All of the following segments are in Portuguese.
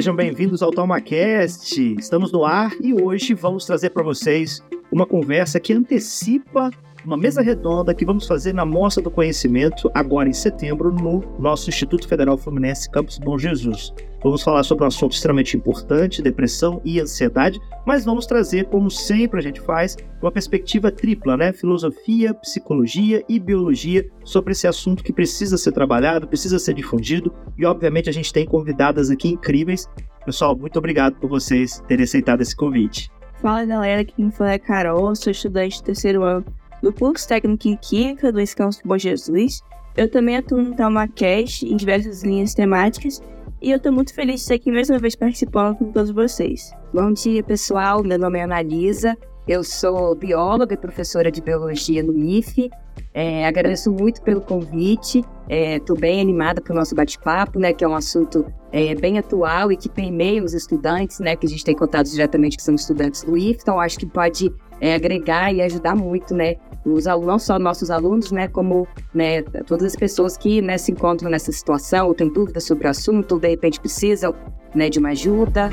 Sejam bem-vindos ao TalmaCast. Estamos no ar e hoje vamos trazer para vocês uma conversa que antecipa uma mesa redonda que vamos fazer na Mostra do Conhecimento agora em setembro no nosso Instituto Federal Fluminense Campus Bom Jesus. Vamos falar sobre um assunto extremamente importante, depressão e ansiedade, mas vamos trazer, como sempre a gente faz, uma perspectiva tripla, né? Filosofia, psicologia e biologia sobre esse assunto que precisa ser trabalhado, precisa ser difundido e, obviamente, a gente tem convidadas aqui incríveis. Pessoal, muito obrigado por vocês terem aceitado esse convite. Fala galera, aqui quem fala é Carol, sou estudante do terceiro ano do curso técnico em Química do Escândalo Bom Jesus. Eu também atuo no TalmaCast em diversas linhas temáticas e eu tô muito feliz de estar aqui mais uma vez participando com todos vocês. Bom dia, pessoal. Meu nome é Analisa. Eu sou bióloga e professora de biologia no IFE. É, agradeço muito pelo convite. Estou bem animada para o nosso bate-papo, né, que é um assunto é, bem atual e que permeia os estudantes, né, que a gente tem contato diretamente que são estudantes do IFE. Então, acho que pode é, agregar e ajudar muito, né, os alunos, não só nossos alunos, né, como né, todas as pessoas que né, se encontram nessa situação, ou têm dúvidas sobre o assunto, ou de repente precisam né, de uma ajuda.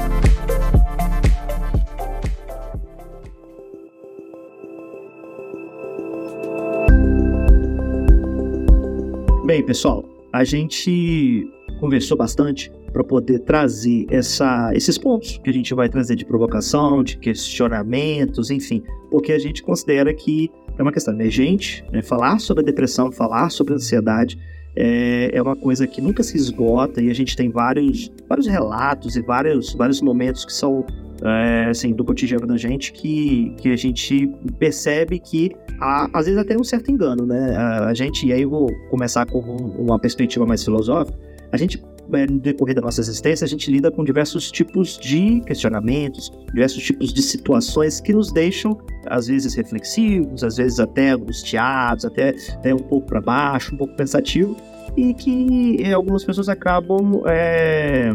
Bem, pessoal, a gente conversou bastante para poder trazer essa, esses pontos que a gente vai trazer de provocação, de questionamentos, enfim, porque a gente considera que é uma questão emergente, né? falar sobre a depressão, falar sobre a ansiedade é, é, uma coisa que nunca se esgota e a gente tem vários, vários relatos e vários, vários momentos que são é, assim, do cotidiano da gente que, que a gente percebe que há, às vezes até um certo engano, né? A, a gente, e aí eu vou começar com um, uma perspectiva mais filosófica, a gente no decorrer da nossa existência, a gente lida com diversos tipos de questionamentos, diversos tipos de situações que nos deixam, às vezes, reflexivos, às vezes até angustiados, até, até um pouco para baixo, um pouco pensativo, e que é, algumas pessoas acabam é,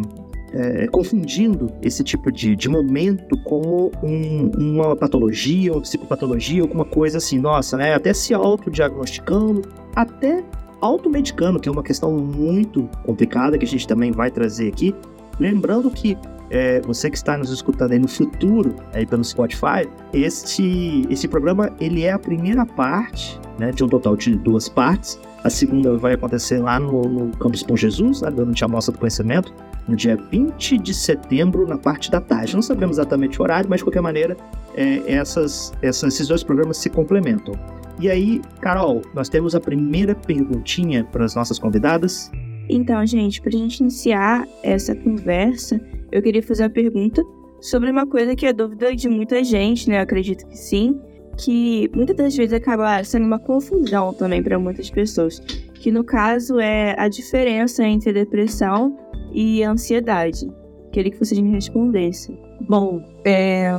é, confundindo esse tipo de, de momento como um, uma patologia, uma psicopatologia, alguma coisa assim, nossa, né? Até se autodiagnosticando, até automedicando, que é uma questão muito complicada que a gente também vai trazer aqui. Lembrando que é, você que está nos escutando aí no futuro, aí pelo Spotify, este, esse programa ele é a primeira parte né, de um total de duas partes. A segunda vai acontecer lá no, no Campus Bom Jesus, né, durante a Mostra do Conhecimento, no dia 20 de setembro, na parte da tarde. Não sabemos exatamente o horário, mas de qualquer maneira, é, essas, essas, esses dois programas se complementam. E aí, Carol, nós temos a primeira perguntinha para as nossas convidadas. Então, gente, para a gente iniciar essa conversa, eu queria fazer a pergunta sobre uma coisa que é dúvida de muita gente, né? Eu acredito que sim, que muitas das vezes acaba sendo uma confusão também para muitas pessoas, que no caso é a diferença entre depressão e ansiedade. Queria que vocês me respondessem. Bom, é,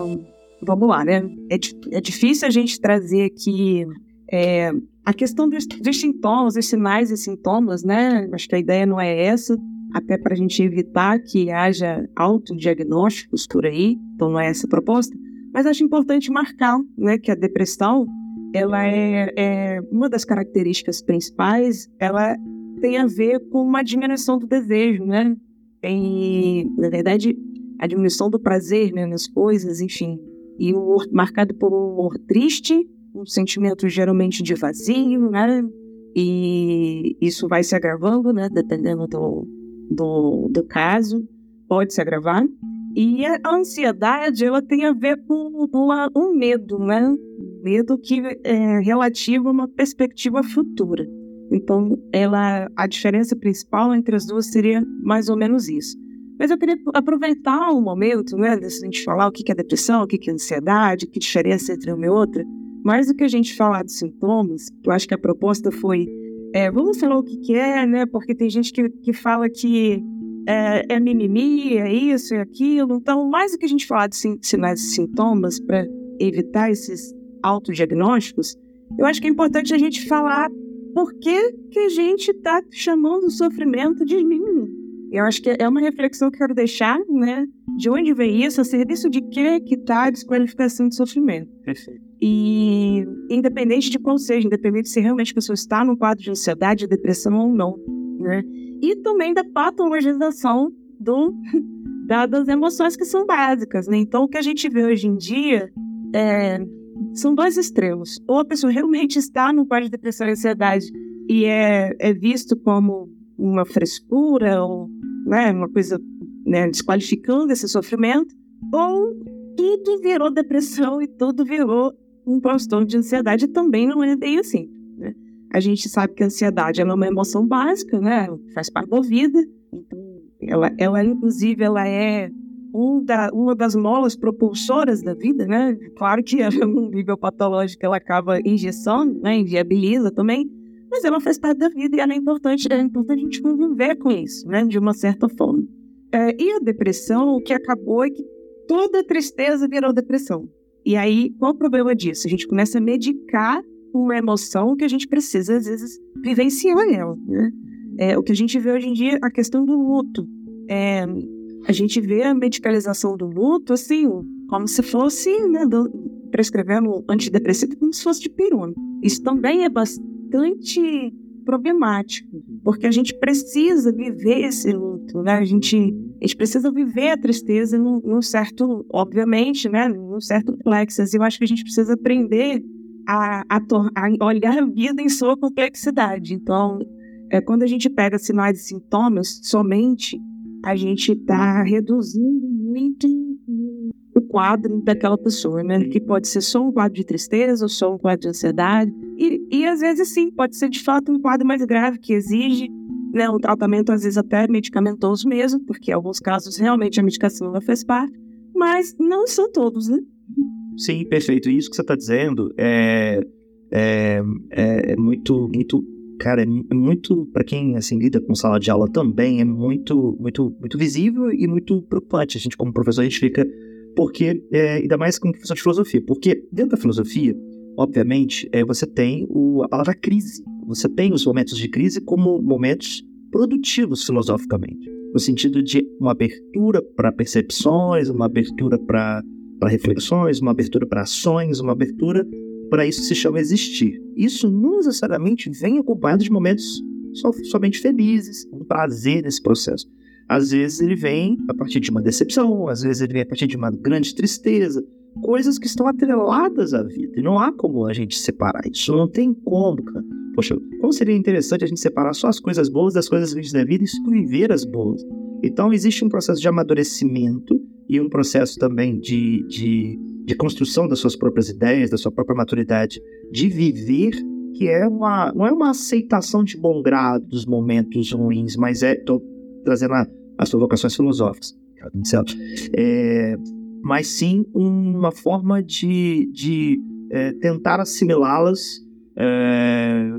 vamos lá, né? É, é difícil a gente trazer aqui é, a questão dos, dos, sintomas, dos sinais e sintomas, né? Acho que a ideia não é essa, até para a gente evitar que haja autodiagnósticos por aí, então não é essa a proposta. Mas acho importante marcar né, que a depressão, ela é, é uma das características principais, ela tem a ver com uma diminuição do desejo, né? Na verdade, a diminuição do prazer né, nas coisas, enfim. E o humor marcado por um humor triste, um sentimento geralmente de vazio, né? E isso vai se agravando, né? Dependendo do, do, do caso, pode se agravar. E a ansiedade, ela tem a ver com uma, um medo, né? Medo que é relativo a uma perspectiva futura. Então, ela, a diferença principal entre as duas seria mais ou menos isso. Mas eu queria aproveitar o momento, né, de a gente falar o que é depressão, o que é ansiedade, que diferença entre uma e outra. Mais do que a gente falar de sintomas, eu acho que a proposta foi é, vamos falar o que, é, né? Porque tem gente que, que fala que é, é mimimi, é isso, é aquilo. Então, mais do que a gente falar de sinais e sintomas para evitar esses autodiagnósticos, eu acho que é importante a gente falar por que, que a gente está chamando o sofrimento de mimimi. Eu acho que é uma reflexão que eu quero deixar, né? De onde vem isso? A serviço de que que está a desqualificação de sofrimento? Perfeito. E independente de qual seja, independente se realmente a pessoa está no quadro de ansiedade, depressão ou não, né? E também da patologização do, da, das emoções que são básicas, né? Então, o que a gente vê hoje em dia é, são dois extremos. Ou a pessoa realmente está no quadro de depressão e ansiedade e é, é visto como uma frescura ou né, uma coisa né, desqualificando esse sofrimento, ou tudo virou depressão e tudo virou um transtorno de ansiedade também não é bem assim. Né? A gente sabe que a ansiedade é uma emoção básica, né? Faz parte da vida. Então, ela, ela inclusive, ela é um da, uma das molas propulsoras da vida, né? Claro que num nível patológico ela acaba injeção, né? Inviabiliza também, mas ela faz parte da vida e ela é importante, é importante a gente conviver com isso, né? De uma certa forma. É, e a depressão, o que acabou é que toda tristeza virou depressão. E aí, qual o problema disso? A gente começa a medicar uma emoção que a gente precisa, às vezes, vivenciar ela, né? É, o que a gente vê hoje em dia, a questão do luto. É, a gente vê a medicalização do luto, assim, como se fosse, né, do, prescrevendo antidepressivo como se fosse de pirona. Isso também é bastante problemático, porque a gente precisa viver esse luto, né? A gente, a gente precisa viver a tristeza num, num certo, obviamente, né? Num certo complexo. Eu acho que a gente precisa aprender a, a, a, olhar a vida em sua complexidade. Então, é, quando a gente pega sinais e sintomas somente, a gente está reduzindo muito quadro daquela pessoa, né? Que pode ser só um quadro de tristeza ou só um quadro de ansiedade. E, e às vezes, sim, pode ser de fato um quadro mais grave que exige né, um tratamento, às vezes até medicamentoso mesmo, porque em alguns casos realmente a medicação não faz parte, mas não são todos, né? Sim, perfeito. Isso que você está dizendo é, é, é, muito, muito, cara, é muito para quem assim lida com sala de aula também é muito, muito, muito visível e muito preocupante. A gente como professor a gente fica porque é, ainda mais como professor de filosofia, porque dentro da filosofia, obviamente, é, você tem o, a palavra crise. Você tem os momentos de crise como momentos produtivos filosoficamente, no sentido de uma abertura para percepções, uma abertura para para reflexões, uma abertura para ações, uma abertura para isso que se chama existir. Isso não necessariamente vem acompanhado de momentos so, somente felizes, um prazer nesse processo. Às vezes ele vem a partir de uma decepção, às vezes ele vem a partir de uma grande tristeza, coisas que estão atreladas à vida. E não há como a gente separar isso, não tem como, cara. Poxa, como seria interessante a gente separar só as coisas boas das coisas ruins da vida e viver as boas? Então existe um processo de amadurecimento e um processo também de, de, de construção das suas próprias ideias, da sua própria maturidade, de viver, que é uma, não é uma aceitação de bom grado dos momentos ruins, mas é, trazendo a, as provocações filosóficas, é, mas sim uma forma de, de é, tentar assimilá-las é,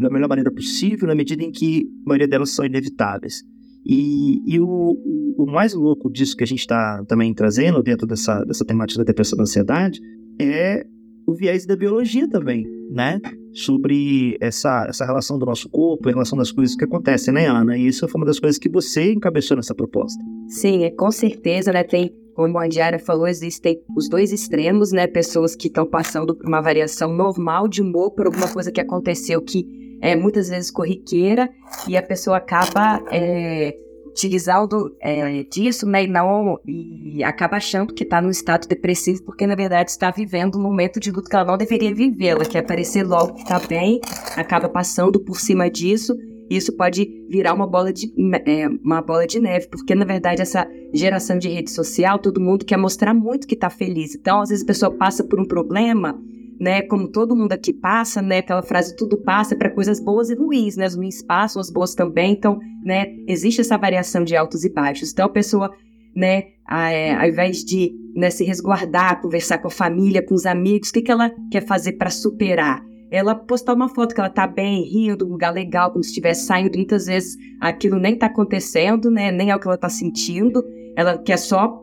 da melhor maneira possível, na medida em que a maioria delas são inevitáveis. E, e o, o, mais louco disso que a gente está também trazendo dentro dessa, dessa temática da depressão da ansiedade é o viés da biologia também, né? Sobre essa, essa relação do nosso corpo, em relação das coisas que acontecem, né, Ana? E isso foi uma das coisas que você encabeçou nessa proposta. Sim, é, com certeza, né? Tem, como a Diária falou, existem os dois extremos, né? Pessoas que estão passando por uma variação normal de humor por alguma coisa que aconteceu que é muitas vezes corriqueira e a pessoa acaba é, utilizando é, disso, né, e, não, e acaba achando que está num estado depressivo porque na verdade está vivendo um momento de luto que ela não deveria viver, ela quer aparecer logo que está bem, acaba passando por cima disso isso pode virar uma bola de, é, uma bola de neve, porque na verdade essa geração de rede social, todo mundo quer mostrar muito que está feliz. Então, às vezes a pessoa passa por um problema né, como todo mundo aqui passa, né, aquela frase tudo passa para coisas boas e ruins, né, as ruins passam, as boas também, então, né, existe essa variação de altos e baixos. Então a pessoa, né, é, ao invés de né, se resguardar, conversar com a família, com os amigos, o que, que ela quer fazer para superar? ela postar uma foto que ela tá bem, rindo, um lugar legal, como se estivesse saindo. Muitas vezes aquilo nem tá acontecendo, né? Nem é o que ela tá sentindo. Ela quer só,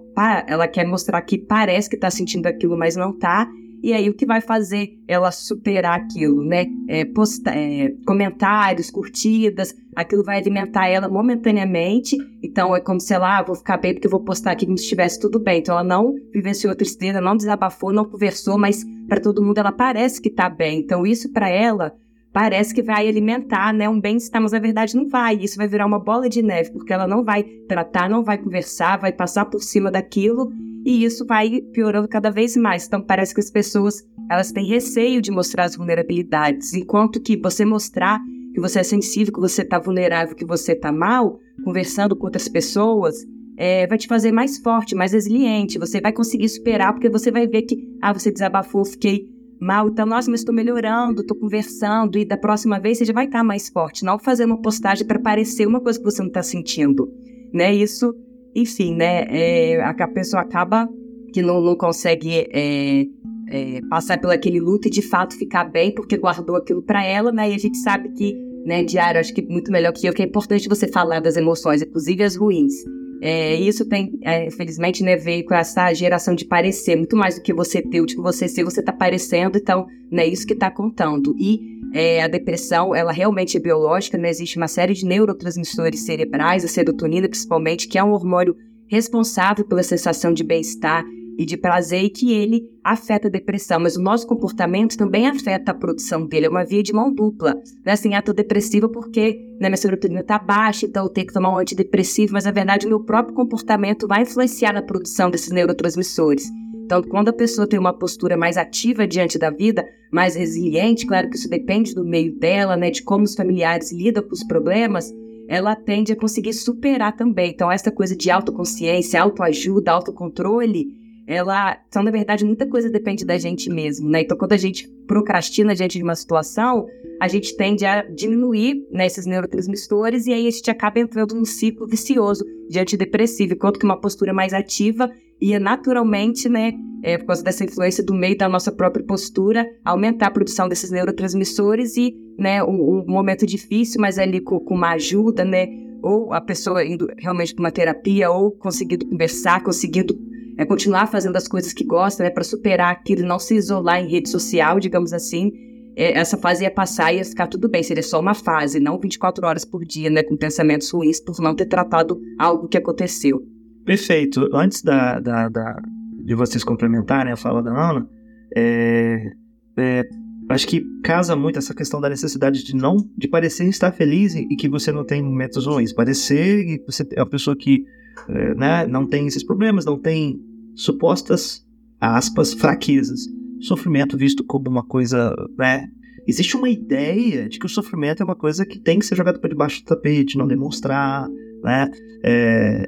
ela quer mostrar que parece que tá sentindo aquilo, mas não tá. E aí o que vai fazer ela superar aquilo, né? É, posta, é, comentários, curtidas, aquilo vai alimentar ela momentaneamente. Então é como se ela, ah, vou ficar bem porque vou postar aqui como se estivesse tudo bem. Então ela não vivenciou tristeza, não desabafou, não conversou, mas para todo mundo ela parece que tá bem. Então isso para ela parece que vai alimentar, né, um bem-estar, mas na verdade não vai. Isso vai virar uma bola de neve, porque ela não vai tratar, não vai conversar, vai passar por cima daquilo e isso vai piorando cada vez mais. Então parece que as pessoas elas têm receio de mostrar as vulnerabilidades, enquanto que você mostrar que você é sensível, que você está vulnerável, que você está mal, conversando com outras pessoas, é, vai te fazer mais forte, mais resiliente. Você vai conseguir superar, porque você vai ver que, ah, você desabafou, fiquei mal, então, nossa, mas estou melhorando, estou conversando, e da próxima vez você já vai estar tá mais forte, não fazer uma postagem para parecer uma coisa que você não está sentindo, né? Isso enfim, né, é, a pessoa acaba que não, não consegue é, é, passar pelo aquele luto e de fato ficar bem porque guardou aquilo para ela, né? E a gente sabe que, né, Diário, acho que muito melhor que eu, que é importante você falar das emoções, inclusive as ruins. É, isso tem, é, felizmente, né, veio com essa geração de parecer, muito mais do que você ter, o que você ser, você tá parecendo, então, né, isso que tá contando. E é, a depressão, ela realmente é biológica, né? Existe uma série de neurotransmissores cerebrais, a serotonina principalmente, que é um hormônio responsável pela sensação de bem-estar e de prazer e que ele afeta a depressão, mas o nosso comportamento também afeta a produção dele, é uma via de mão dupla. Né? Assim, ah, tô depressiva porque né, minha serotonina tá baixa, então eu tenho que tomar um antidepressivo, mas na verdade o meu próprio comportamento vai influenciar na produção desses neurotransmissores. Então, quando a pessoa tem uma postura mais ativa diante da vida, mais resiliente, claro que isso depende do meio dela, né, de como os familiares lidam com os problemas, ela tende a conseguir superar também. Então, essa coisa de autoconsciência, autoajuda, autocontrole, ela, então, na verdade, muita coisa depende da gente mesmo, né? Então, quando a gente procrastina diante de uma situação, a gente tende a diminuir né, esses neurotransmissores e aí a gente acaba entrando num ciclo vicioso de antidepressivo, enquanto que uma postura mais ativa ia naturalmente, né, é, por causa dessa influência do meio da nossa própria postura, aumentar a produção desses neurotransmissores e, né, um, um momento difícil, mas ali com, com uma ajuda, né, ou a pessoa indo realmente para uma terapia, ou conseguindo conversar, conseguindo é, continuar fazendo as coisas que gosta, né, para superar aquilo, não se isolar em rede social, digamos assim. É, essa fase ia passar e ia ficar tudo bem, seria só uma fase, não 24 horas por dia, né, com pensamentos ruins por não ter tratado algo que aconteceu. Perfeito. Antes da, da, da de vocês complementarem a fala da Ana, é, é, acho que casa muito essa questão da necessidade de não de parecer estar feliz e, que você não tem momentos ruins, parecer que você é uma pessoa que é, né, não tem esses problemas, não tem supostas, aspas, fraquezas. Sofrimento visto como uma coisa, né? Existe uma ideia de que o sofrimento é uma coisa que tem que ser jogado para debaixo do tapete, não demonstrar, né? É,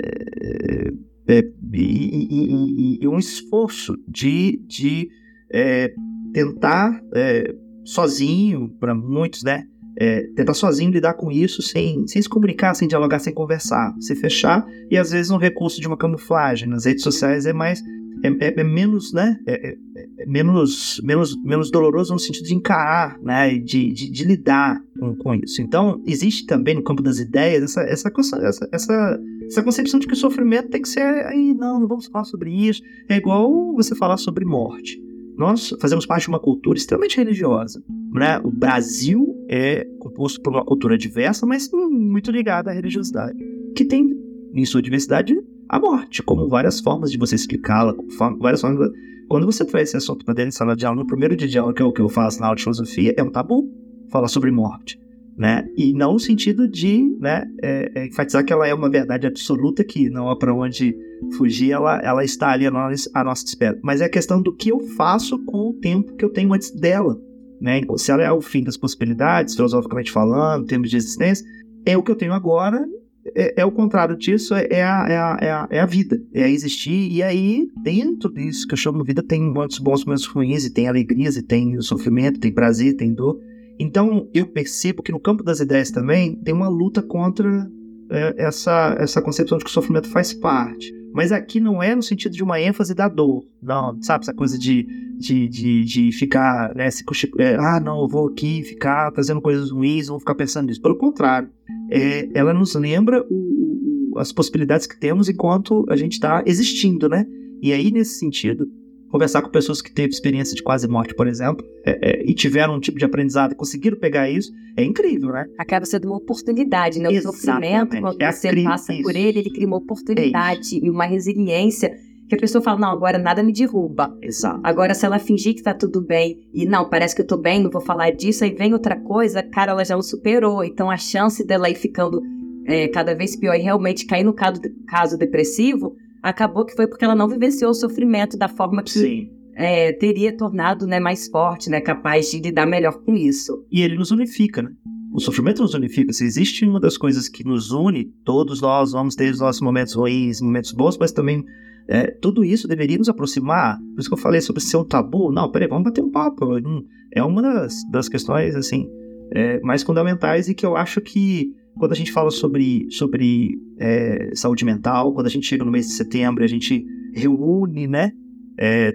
é, é e, e, e, um esforço de, de é, tentar é, sozinho, para muitos, né? É, tentar sozinho lidar com isso sem, sem se comunicar, sem dialogar, sem conversar, se fechar e às vezes um recurso de uma camuflagem nas redes sociais é mais é, é, é menos, né? É, é, é, menos, menos, menos doloroso no sentido de encarar, né? De, de, de lidar com, com, isso. Então, existe também no campo das ideias essa, essa, essa, essa, essa concepção de que o sofrimento tem que ser. Aí, não, não vamos falar sobre isso. É igual você falar sobre morte. Nós fazemos parte de uma cultura extremamente religiosa. Né? O Brasil é composto por uma cultura diversa, mas muito ligada à religiosidade, que tem em sua diversidade a morte, como várias formas de você explicá-la, várias formas. Quando você traz esse assunto para dentro de sala de aula, no primeiro dia de aula, que é o que eu faço na aula de filosofia, é um tabu falar sobre morte. Né? E não no sentido de né, é, é, enfatizar que ela é uma verdade absoluta que não há para onde fugir, ela, ela está ali a, nós, a nossa espera. Mas é a questão do que eu faço com o tempo que eu tenho antes dela. Né? Se ela é o fim das possibilidades, filosoficamente falando, em termos de existência, é o que eu tenho agora é, é, o contrário disso, é, é a, é, a, é, a, é a vida, é a existir. E aí, dentro disso que eu chamo de vida, tem momentos bons, momentos ruins, e tem alegrias, e tem sofrimento, tem prazer, tem dor. Então, eu percebo que no campo das ideias também tem uma luta contra é, essa, essa concepção de que o sofrimento faz parte. Mas aqui não é no sentido de uma ênfase da dor, não, sabe? Essa coisa de, de, de, de ficar, né, se, é, ah, não, eu vou aqui ficar fazendo coisas ruins, vou ficar pensando nisso. Pelo contrário, é, ela nos lembra o, as possibilidades que temos enquanto a gente está existindo, né? E aí, nesse sentido, conversar com pessoas que teve experiência de quase morte, por exemplo, é, é, e tiveram um tipo de aprendizado e conseguiram pegar isso, é incrível, né? Acaba sendo uma oportunidade, né? O sofrimento, quando é você passa isso. por ele, ele cria uma oportunidade e uma resiliência que a pessoa fala, não, agora nada me derruba. Exato. Agora, se ela fingir que tá tudo bem e não, parece que eu tô bem, não vou falar disso, aí vem outra coisa, cara, ela já o superou. Então a chance dela ir ficando é, cada vez pior e realmente cair no caso, caso depressivo acabou que foi porque ela não vivenciou o sofrimento da forma que é, teria tornado né, mais forte, né, capaz de lidar melhor com isso. E ele nos unifica, né? O sofrimento nos unifica. Se existe uma das coisas que nos une, todos nós vamos ter os nossos momentos ruins, momentos bons, mas também é, tudo isso deveria nos aproximar. Por isso que eu falei sobre ser um tabu. Não, peraí, vamos bater um papo. É uma das, das questões, assim, é, mais fundamentais e que eu acho que quando a gente fala sobre, sobre é, saúde mental, quando a gente chega no mês de setembro, a gente reúne, né, é,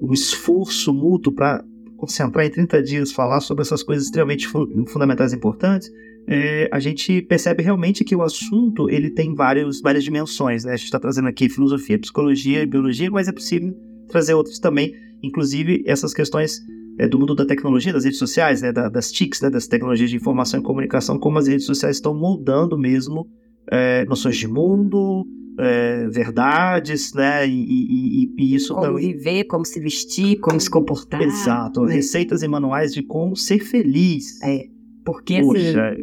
um esforço mútuo para concentrar em 30 dias, falar sobre essas coisas extremamente fundamentais e importantes, é, a gente percebe realmente que o assunto ele tem vários, várias dimensões. Né? A gente está trazendo aqui filosofia, psicologia e biologia, mas é possível trazer outros também, inclusive essas questões é, do mundo da tecnologia, das redes sociais, né, da, das TICs, né, das tecnologias de informação e comunicação, como as redes sociais estão moldando mesmo é, noções de mundo, é, verdades, né, e, e, e, isso... Como viver, como se vestir, como se comportar. Exato, né? receitas e manuais de como ser feliz. É, porque... Poxa,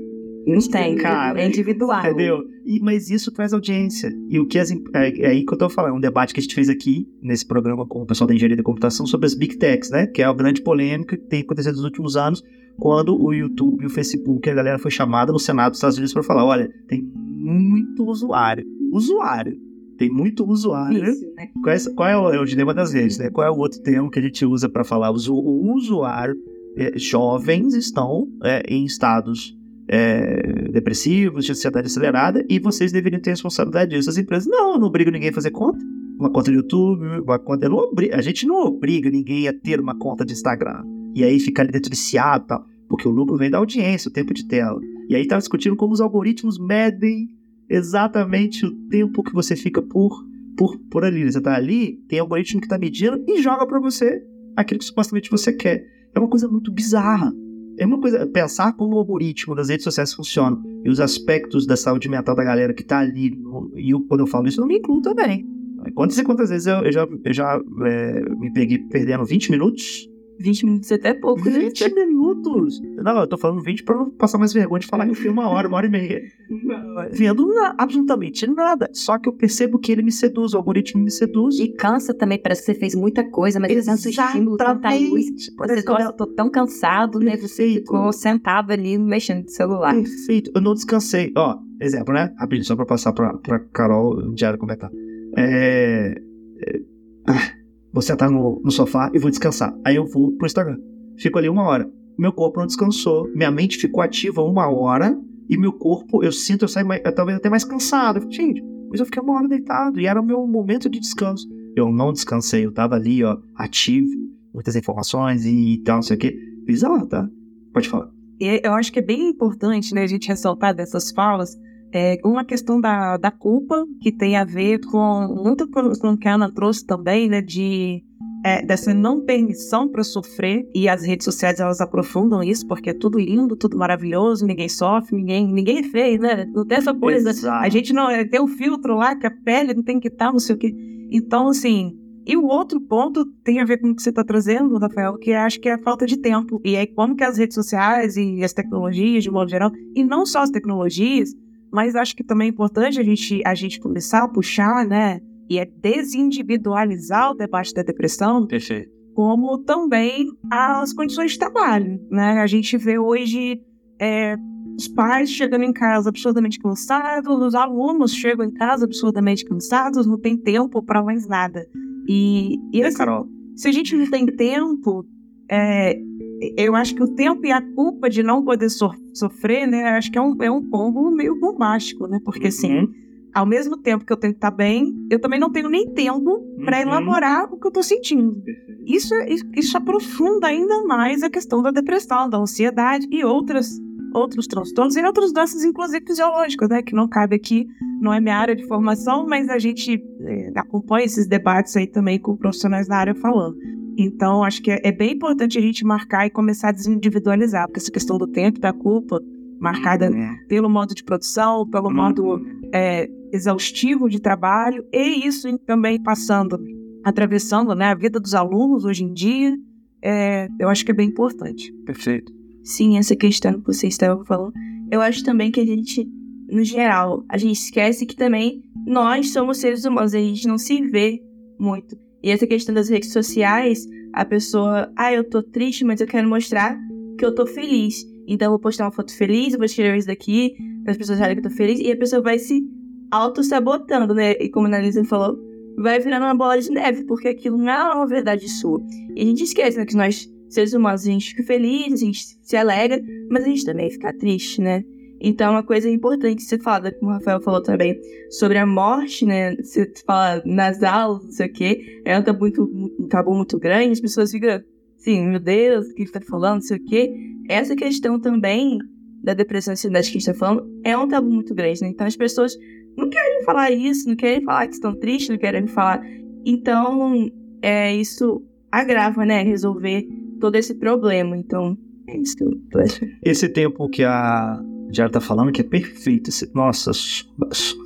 não tem, cara. É individual. Entendeu? E, mas isso traz audiência. E o que as, é, é, aí que eu tô falando, um debate que a gente fez aqui nesse programa com o pessoal da engenharia da computação sobre as big techs, né? Que é a grande polêmica que tem acontecido nos últimos anos, quando o YouTube e o Facebook, a galera foi chamada no Senado dos Estados Unidos para falar: olha, tem muito usuário. Usuário. Tem muito usuário. Isso, né? Qual, é, qual é, o, é, o, dilema das redes, né? Qual é o outro termo que a gente usa para falar? O, o usuário, é, jovens estão é, em estados é, depressivos, de ansiedade acelerada, e vocês deveriam ter responsabilidade disso. As empresas, não, eu não obrigo ninguém a fazer conta. Uma conta de YouTube, uma conta. Não a gente não obriga ninguém a ter uma conta de Instagram. E aí ficar ali dentro e tal. Porque o lucro vem da audiência, o tempo de tela. E aí estava discutindo como os algoritmos medem exatamente o tempo que você fica por, por, por ali. Você está ali, tem algoritmo que está medindo e joga para você aquilo que supostamente você quer. É uma coisa muito bizarra. É uma coisa, pensar como o algoritmo das redes sociais funciona e os aspectos da saúde mental da galera que tá ali, e eu, quando eu falo isso, eu não me incluo também. Quantas e quantas vezes eu, eu já, eu já é, me peguei perdendo 20 minutos 20 minutos é até pouco, né? 20 minutos! Não, eu tô falando 20 pra não passar mais vergonha de falar que eu fui uma hora, uma hora e meia. Vendo na, absolutamente nada. Só que eu percebo que ele me seduz, o algoritmo me seduz. E cansa também, parece que você fez muita coisa, mas tanto estímulo, tanta luz. Você tô, tô tão cansado, né? Você ficou sentado ali mexendo no celular. Perfeito. Eu não descansei. Ó, exemplo, né? Rapidinho, só pra passar pra, pra Carol diário como é que tá. É. Vou sentar no, no sofá e vou descansar. Aí eu vou pro Instagram. Fico ali uma hora. Meu corpo não descansou. Minha mente ficou ativa uma hora. E meu corpo, eu sinto, eu saio talvez até mais cansado. Gente, mas eu fiquei uma hora deitado. E era o meu momento de descanso. Eu não descansei. Eu tava ali, ó, ativo. Muitas informações e tal, não sei o quê. Bizarro, tá? Pode falar. Eu acho que é bem importante, né, a gente ressaltar dessas falas é, uma questão da, da culpa, que tem a ver com muito com, o que a Ana trouxe também, né, de é, dessa não permissão para sofrer, e as redes sociais elas aprofundam isso, porque é tudo lindo, tudo maravilhoso, ninguém sofre, ninguém, ninguém é feio, né? Não tem essa coisa. Exato. A gente não é, tem um filtro lá que a pele não tem que estar, não sei o quê. Então, assim. E o outro ponto tem a ver com o que você está trazendo, Rafael, que acho que é a falta de tempo. E aí, como que as redes sociais e as tecnologias, de modo geral, e não só as tecnologias, mas acho que também é importante a gente, a gente começar a puxar, né? E é desindividualizar o debate da depressão. Perfeito. Como também as condições de trabalho, né? A gente vê hoje é, os pais chegando em casa absurdamente cansados, os alunos chegam em casa absurdamente cansados, não tem tempo para mais nada. E, e assim, Carol? se a gente não tem tempo, é, eu acho que o tempo e a culpa de não poder so sofrer, né? Acho que é um, é um combo meio bombástico, né? Porque assim, uhum. ao mesmo tempo que eu tenho que estar bem, eu também não tenho nem tempo para Uhum. elaborar o que eu tô sentindo. Perfeito. Isso, isso aprofunda ainda mais a questão da depressão, da ansiedade e outras, outros transtornos e outras doenças, inclusive fisiológicas, né? Que não cabe aqui, não é minha área de formação, mas a gente é, acompanha esses debates aí também com profissionais da área falando. Então, acho que é, é bem importante a gente marcar e começar a desindividualizar, porque essa questão do tempo da culpa, marcada É. pelo modo de produção, pelo modo é, exaustivo de trabalho, e isso também passando, atravessando né, a vida dos alunos hoje em dia, é, eu acho que é bem importante. Perfeito. Sim, essa questão que você estava falando. Eu acho também que a gente, no geral, a gente esquece que também nós somos seres humanos, a gente não se vê muito. E essa questão das redes sociais, a pessoa, ah, eu tô triste, mas eu quero mostrar que eu tô feliz. Então eu vou postar uma foto feliz, eu vou escrever isso daqui, para as pessoas acharem que eu tô feliz, e a pessoa vai se auto-sabotando, né? E como a Analisa falou, vai virando uma bola de neve, porque aquilo não é uma verdade sua. E a gente esquece, né, que nós, seres humanos, a gente fica feliz, a gente se alegra, mas a gente também fica triste, né? Então, uma coisa importante que você fala, como o Rafael falou também, sobre a morte, né? Você fala nas aulas, não sei o quê, é um tabu muito, um tabu muito grande, as pessoas ficam assim, meu Deus, o que ele tá falando, não sei o quê. Essa questão também da depressão e ansiedade que a gente tá falando é um tabu muito grande, né? Então, as pessoas não querem falar isso, não querem falar que estão tristes, não querem falar. Então, é, isso agrava, né? Resolver todo esse problema. Então, é isso que eu achando. Esse tempo que a Jara tá falando que é perfeito. Esse- nossa,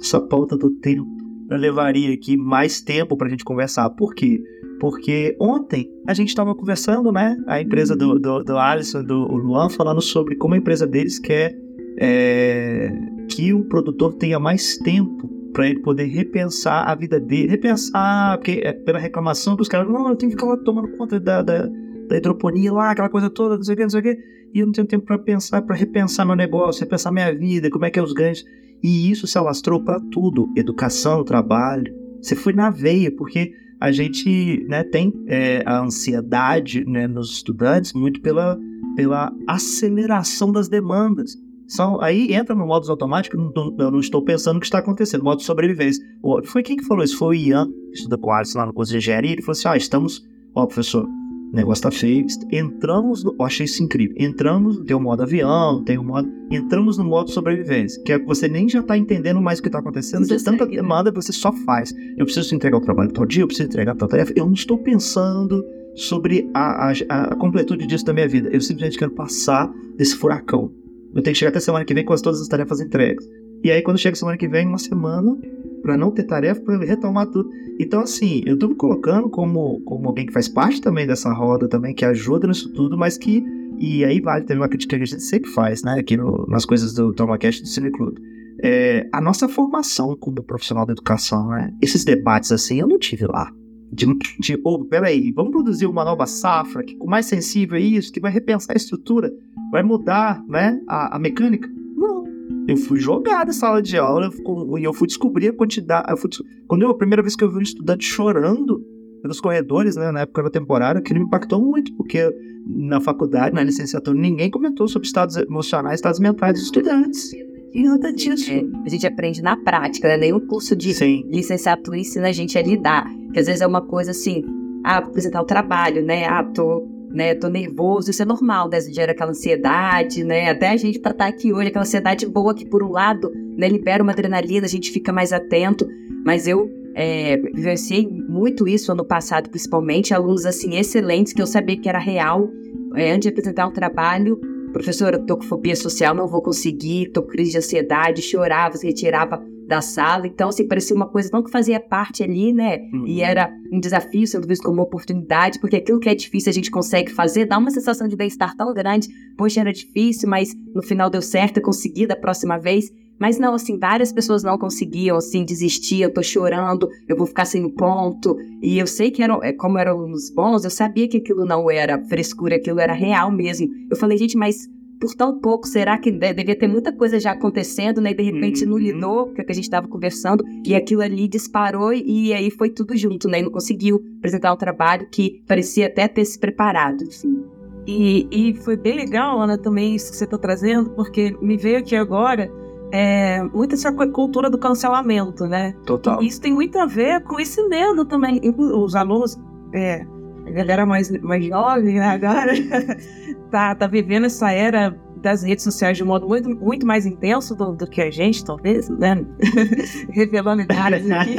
essa pauta do tempo. Eu levaria aqui mais tempo pra gente conversar. Por quê? Porque ontem a gente tava conversando, né? A empresa do, do, do Alisson do Luan falando sobre como a empresa deles quer é, que o produtor tenha mais tempo para ele poder repensar a vida dele. Repensar, porque é pela reclamação dos caras, não, eu tenho que ficar lá tomando conta da, da, da hidroponia lá, aquela coisa toda, não sei o que, não sei o que e eu não tenho tempo para pensar, para repensar meu negócio, repensar minha vida, como é que é os ganhos. E isso se alastrou para tudo: educação, trabalho. Você foi na veia, porque a gente né, tem é, a ansiedade né, nos estudantes muito pela, pela aceleração das demandas. São, aí entra no modo automático, não, eu não estou pensando o que está acontecendo, modo de sobrevivência. Foi quem que falou isso? Foi o Ian, que estuda com o Alisson lá no curso de engenharia, ele falou assim: ah, estamos. Ó, professor, o negócio tá feio. Entramos no. Eu achei isso incrível. Entramos, tem o modo avião, tem o modo. Entramos no modo sobrevivência. Que é que você nem já tá entendendo mais o que tá acontecendo. Tanta né? demanda, você só faz. Eu preciso entregar o trabalho tal dia, eu preciso entregar tal tarefa. Eu não estou pensando sobre a, a, a completude disso da minha vida. Eu simplesmente quero passar desse furacão. Eu tenho que chegar até semana que vem com as- todas as tarefas entregues. E aí, quando chega semana que vem, uma semana, pra não ter tarefa, eu retomar tudo. Então, assim, eu tô me colocando como, como alguém que faz parte também dessa roda também, que ajuda nisso tudo, mas que. E aí vale também uma crítica que a gente sempre faz, né? Aqui no- nas coisas do TomaCast do Cine Clube. É, a nossa formação como profissional da educação, né? Esses debates assim, eu não tive lá. De, de oh, peraí, vamos produzir uma nova safra que com mais sensível a isso, que vai repensar a estrutura, vai mudar, né? A, a mecânica. Eu fui jogar na sala de aula e eu fui descobrir a quantidade. eu fui quando eu, a primeira vez que eu vi um estudante chorando pelos corredores, né, na época da temporada, aquilo me impactou muito, porque na faculdade, na licenciatura, ninguém comentou sobre estados emocionais, estados mentais dos estudantes. E nada disso. É, a gente aprende na prática, né? Nenhum curso de Sim. licenciatura ensina a gente a lidar. Que às vezes é uma coisa assim, ah, apresentar o trabalho, né? Ah, tô, né, tô nervoso, isso é normal, né? Gera aquela ansiedade, né? Até a gente pra estar aqui hoje, aquela ansiedade boa que, por um lado, né, libera uma adrenalina, a gente fica mais atento. Mas eu é, vivenciei muito isso ano passado, principalmente, alunos assim excelentes, que eu sabia que era real. É, antes de apresentar um trabalho, professora, tô com fobia social, não vou conseguir, tô com crise de ansiedade, chorava, se retirava da sala. Então, assim, parecia uma coisa não que fazia parte ali, né? Uhum. E era um desafio sendo visto como uma oportunidade, porque aquilo que é difícil a gente consegue fazer, dá uma sensação de bem-estar tão grande. Poxa, era difícil, mas no final deu certo, eu consegui da próxima vez. Mas não, assim, várias pessoas não conseguiam, assim, desistiam, eu tô chorando, eu vou ficar sem o ponto. E eu sei que eram, é, como eram os bons, eu sabia que aquilo não era frescura, aquilo era real mesmo. Eu falei, gente, mas por tão pouco, será que de- devia ter muita coisa já acontecendo, né? E de repente não Uhum. lidou, que é o que a gente estava conversando, e aquilo ali disparou e aí foi tudo junto, né? E não conseguiu apresentar um trabalho que parecia até ter se preparado, enfim. E, e foi bem legal, Ana, também isso que você está trazendo, porque me veio aqui agora é, muito essa cultura do cancelamento, né? Total. E isso tem muito a ver com esse medo também. Os alunos, é, a galera mais, mais jovem né, agora, tá, tá vivendo essa era das redes sociais de um modo muito, muito mais intenso do, do que a gente, talvez, né? Revelando idades aqui.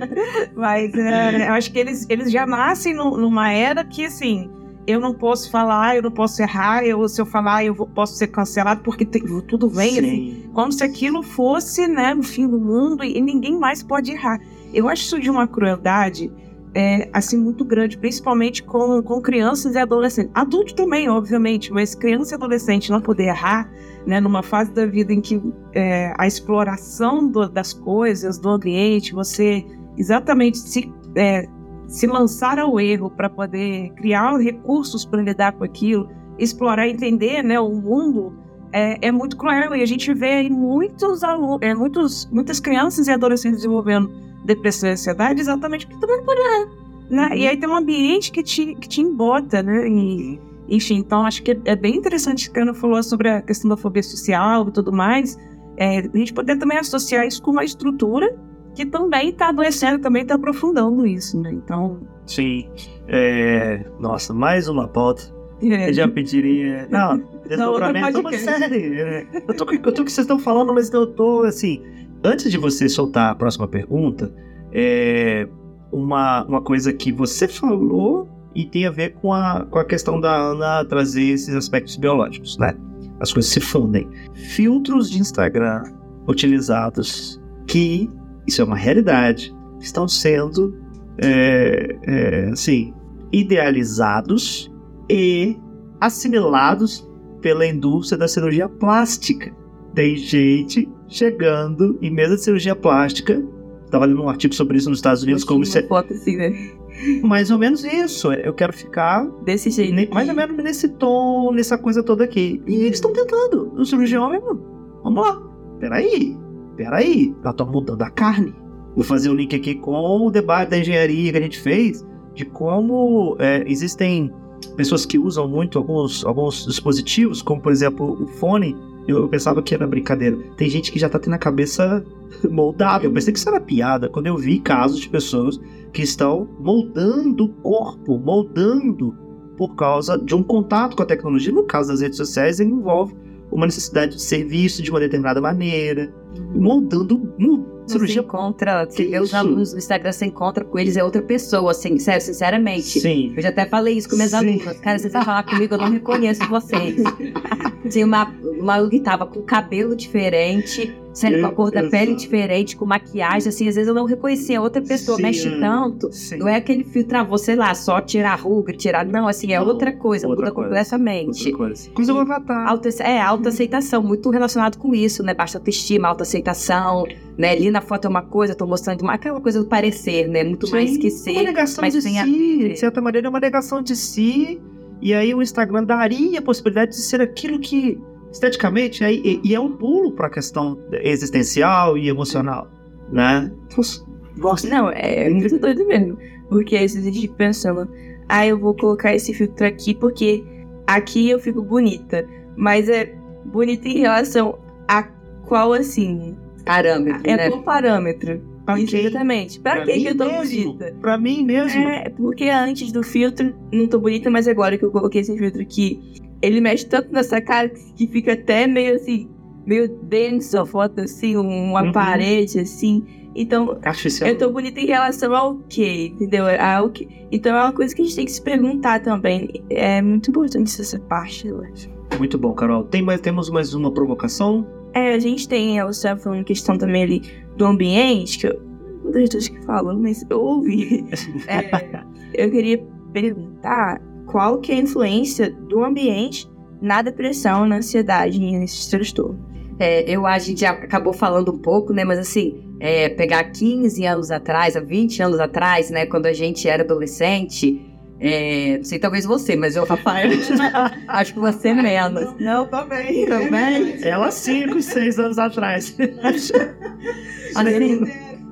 Mas é, eu acho que eles, eles já nascem no, numa era que, assim, eu não posso falar, eu não posso errar, eu, se eu falar, eu vou, posso ser cancelado, porque tem, tudo vem, assim, como se aquilo fosse, né, o fim do mundo e, e ninguém mais pode errar. Eu acho isso de uma crueldade é, assim, muito grande, principalmente com, com crianças e adolescentes. Adulto também, obviamente, mas criança e adolescente não poder errar, né, numa fase da vida em que é, a exploração do, das coisas, do ambiente, você exatamente se, é, se lançar ao erro para poder criar recursos para lidar com aquilo, explorar, entender né, o mundo, é, é muito cruel. E a gente vê aí muitos alunos, é, muitos, muitas crianças e adolescentes desenvolvendo depressão e ansiedade exatamente porque por errar. Né? E aí tem um ambiente que te, que te embota, né? E, enfim, então acho que é bem interessante que a Ana falou sobre a questão da fobia social e tudo mais. É, a gente poder também associar isso com uma estrutura que também está adoecendo, também está aprofundando isso, né? Então. Sim. É... Nossa, mais uma pauta. É. Eu já pediria. Não, desdobramento é uma série. Né? Eu tô, eu tô com o que vocês estão falando, mas eu tô assim. Antes de você soltar a próxima pergunta, é uma, uma coisa que você falou e tem a ver com a, com a questão da Ana trazer esses aspectos biológicos, né? As coisas se fundem. Filtros de Instagram utilizados que, isso é uma realidade, estão sendo, é, é, assim, idealizados e assimilados pela indústria da cirurgia plástica. Tem gente chegando em mesa de cirurgia plástica. Estava lendo um artigo sobre isso nos Estados Unidos, como isso é. Assim, né? Mais ou menos isso. Eu quero ficar. Desse jeito. mais ou menos nesse tom, nessa coisa toda aqui. E eles estão tentando. O cirurgião mesmo. Vamos lá. Peraí. Peraí. Nós estamos mudando a carne. Vou fazer o um link aqui com o debate da engenharia que a gente fez. De como é, existem pessoas que usam muito alguns, alguns dispositivos, como por exemplo o fone eu, eu, pensava que era brincadeira. Tem gente que já tá tendo a cabeça moldada. Eu pensei que isso era piada quando eu vi casos de pessoas que estão moldando o corpo, moldando por causa de um contato com a tecnologia. No caso das redes sociais, ele envolve uma necessidade de ser visto de uma determinada maneira, moldando cirurgia. Você encontra, você vê os alunos no Instagram, você encontra com eles, é outra pessoa, assim, sério, sinceramente. Sim. Eu já até falei isso com meus alunos. Cara, vocês vão falar comigo, eu não reconheço vocês. Tinha uma, uma que tava com cabelo diferente, sério, com a cor da Exato. pele diferente, com maquiagem, assim, às vezes eu não reconhecia outra pessoa, Sim, mexe tanto. Sim. Não é aquele filtro, ah, sei lá, só tirar ruga, tirar. Não, assim, é não, outra coisa, outra muda coisa, completamente. Outra coisa. Do avatar. Auto, é, autoaceitação, muito relacionado com isso, né? Baixa autoestima, autoaceitação, né? Ali na foto é uma coisa, tô mostrando uma, aquela coisa do parecer, né? Muito Sim, mais que ser. Uma negação mas de si, a... de certa maneira é uma negação de si e aí o Instagram daria a possibilidade de ser aquilo que esteticamente é, e, e é um pulo para a questão existencial e emocional, né? Gosto. Não, é muito doido mesmo. Porque às vezes a gente pensando, ah, eu vou colocar esse filtro aqui porque aqui eu fico bonita. Mas é bonita em relação a qual, assim... Parâmetro, é né? qual parâmetro. Okay. Exatamente. Pra, pra que, que eu tô mesmo. bonita? Pra mim mesmo. É, porque antes do filtro, não tô bonita, mas agora que eu coloquei esse filtro aqui, ele mexe tanto nessa cara que fica até meio assim, meio denso a foto, assim, uma uhum. parede, assim. Então, Artificial. eu tô bonita em relação ao quê? Entendeu? Ao quê? Então é uma coisa que a gente tem que se perguntar também. É muito importante essa parte, eu acho. Muito bom, Carol. Tem mais, temos mais uma provocação? É, a gente tem, você estava falando questão também ali do ambiente, que eu, das duas que falam, mas eu ouvi. É, eu queria perguntar qual que é a influência do ambiente na depressão, na ansiedade e nesses transtornos. É, eu a gente já acabou falando um pouco, né? Mas assim, é, pegar 15 anos atrás, há 20 anos atrás, né? Quando a gente era adolescente, é, não sei, talvez você, mas eu, Rafael, acho que você menos. Não, também. Também? Ela cinco, seis anos atrás. assim,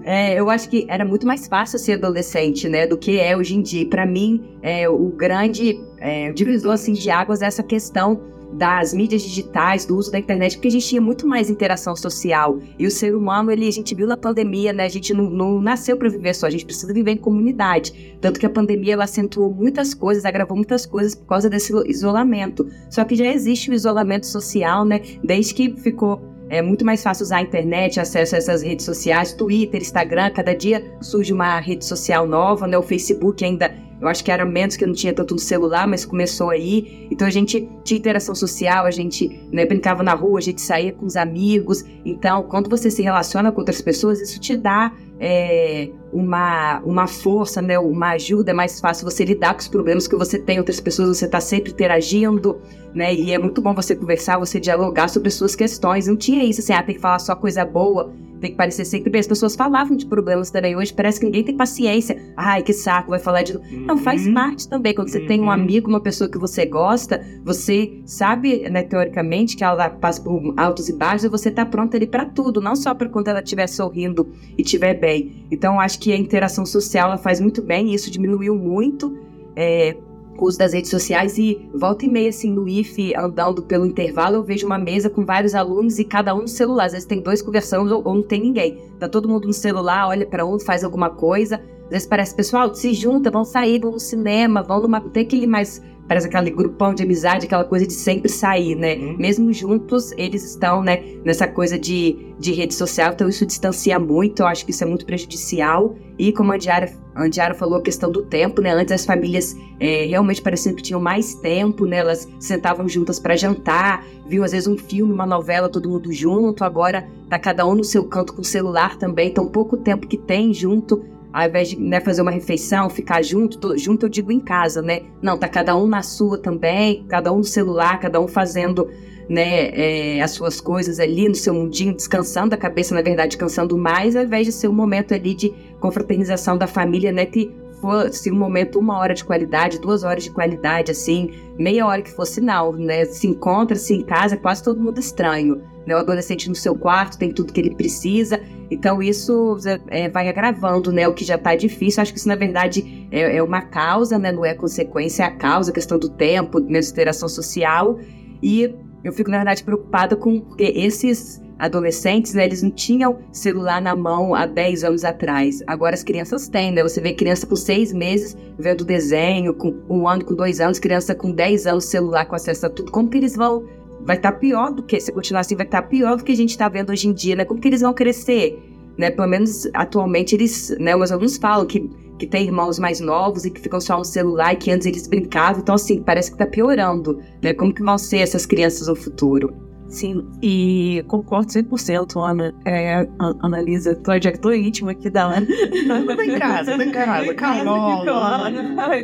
é, eu acho que era muito mais fácil ser adolescente, né, do que é hoje em dia. Para mim, é, o grande é, divisor assim, de águas é essa questão das mídias digitais, do uso da internet, porque a gente tinha muito mais interação social. E o ser humano, ele, a gente viu na pandemia, né? A gente não, não nasceu para viver só, a gente precisa viver em comunidade. Tanto que a pandemia ela acentuou muitas coisas, agravou muitas coisas por causa desse isolamento. Só que já existe o isolamento social, né? Desde que ficou é muito mais fácil usar a internet, acesso a essas redes sociais, Twitter, Instagram, cada dia surge uma rede social nova, né? O Facebook ainda, eu acho que era menos que eu não tinha tanto no celular, mas começou aí. Então a gente tinha interação social, a gente né, brincava na rua, a gente saía com os amigos. Então, quando você se relaciona com outras pessoas, isso te dá é, uma, uma força, né, uma ajuda, é mais fácil você lidar com os problemas que você tem, outras pessoas, você está sempre interagindo, né, e é muito bom você conversar, você dialogar sobre as suas questões. Não tinha isso assim, ah, tem que falar só coisa boa, tem que parecer sempre bem. As pessoas falavam de problemas também. Hoje parece que ninguém tem paciência. Ai, que saco, vai falar de. Uhum. Não, faz uhum. parte também. Quando você uhum. tem um uhum. amigo, uma pessoa que você gosta, você sabe, né, teoricamente, que ela passa por altos e baixos e você tá pronto ali para tudo, não só para quando ela estiver sorrindo e estiver bem. Então, acho que a interação social ela faz muito bem e isso diminuiu muito. É, uso das redes sociais e volta e meia, assim, no IFE, andando pelo intervalo, eu vejo uma mesa com vários alunos e cada um no celular. Às vezes tem dois conversando ou, ou não tem ninguém. Tá todo mundo no celular, olha para um, faz alguma coisa. Às vezes parece, pessoal, se junta, vão sair, vão no cinema, vão numa. Tem aquele mais parece aquele grupão de amizade, aquela coisa de sempre sair, né? Uhum. Mesmo juntos, eles estão, né, nessa coisa de, de rede social, então isso distancia muito, eu acho que isso é muito prejudicial. E como a Diara, a Diara falou, a questão do tempo, né? Antes as famílias é, realmente pareciam que tinham mais tempo, né? Elas sentavam juntas para jantar, viam às vezes um filme, uma novela, todo mundo junto. Agora tá cada um no seu canto com o celular também, tão pouco tempo que tem junto ao invés de né, fazer uma refeição, ficar junto, tô, junto eu digo em casa, né? Não, tá cada um na sua também, cada um no celular, cada um fazendo né, é, as suas coisas ali no seu mundinho, descansando a cabeça, na verdade, descansando mais, ao invés de ser um momento ali de confraternização da família, né? Que fosse um momento, uma hora de qualidade, duas horas de qualidade, assim, meia hora que fosse, não, né? Se encontra-se em casa, quase todo mundo estranho. Né? O adolescente no seu quarto tem tudo que ele precisa. Então, isso é, vai agravando né, o que já está difícil. Acho que isso, na verdade, é, é, uma causa, né, não é consequência, é a causa, a questão do tempo, mesmo interação social. E eu fico, na verdade, preocupada com porque esses adolescentes, né, eles não tinham celular na mão há 10 anos atrás. Agora as crianças têm, né? Você vê criança com 6 meses vendo desenho, com um ano, com dois anos, criança com 10 anos, celular com acesso a tudo. Como que eles vão vai estar tá pior do que, se continuar assim, vai estar tá pior do que a gente está vendo hoje em dia, né? Como que eles vão crescer? Né? Pelo menos atualmente eles, né, meus alunos falam que, que tem irmãos mais novos e que ficam só no celular e que antes eles brincavam, então assim, parece que está piorando, né? Como que vão ser essas crianças no futuro? Sim, e concordo 100%, Ana. É, Analisa, tu é diretor íntimo aqui da Ana. Tá em casa, tá em casa. Carol.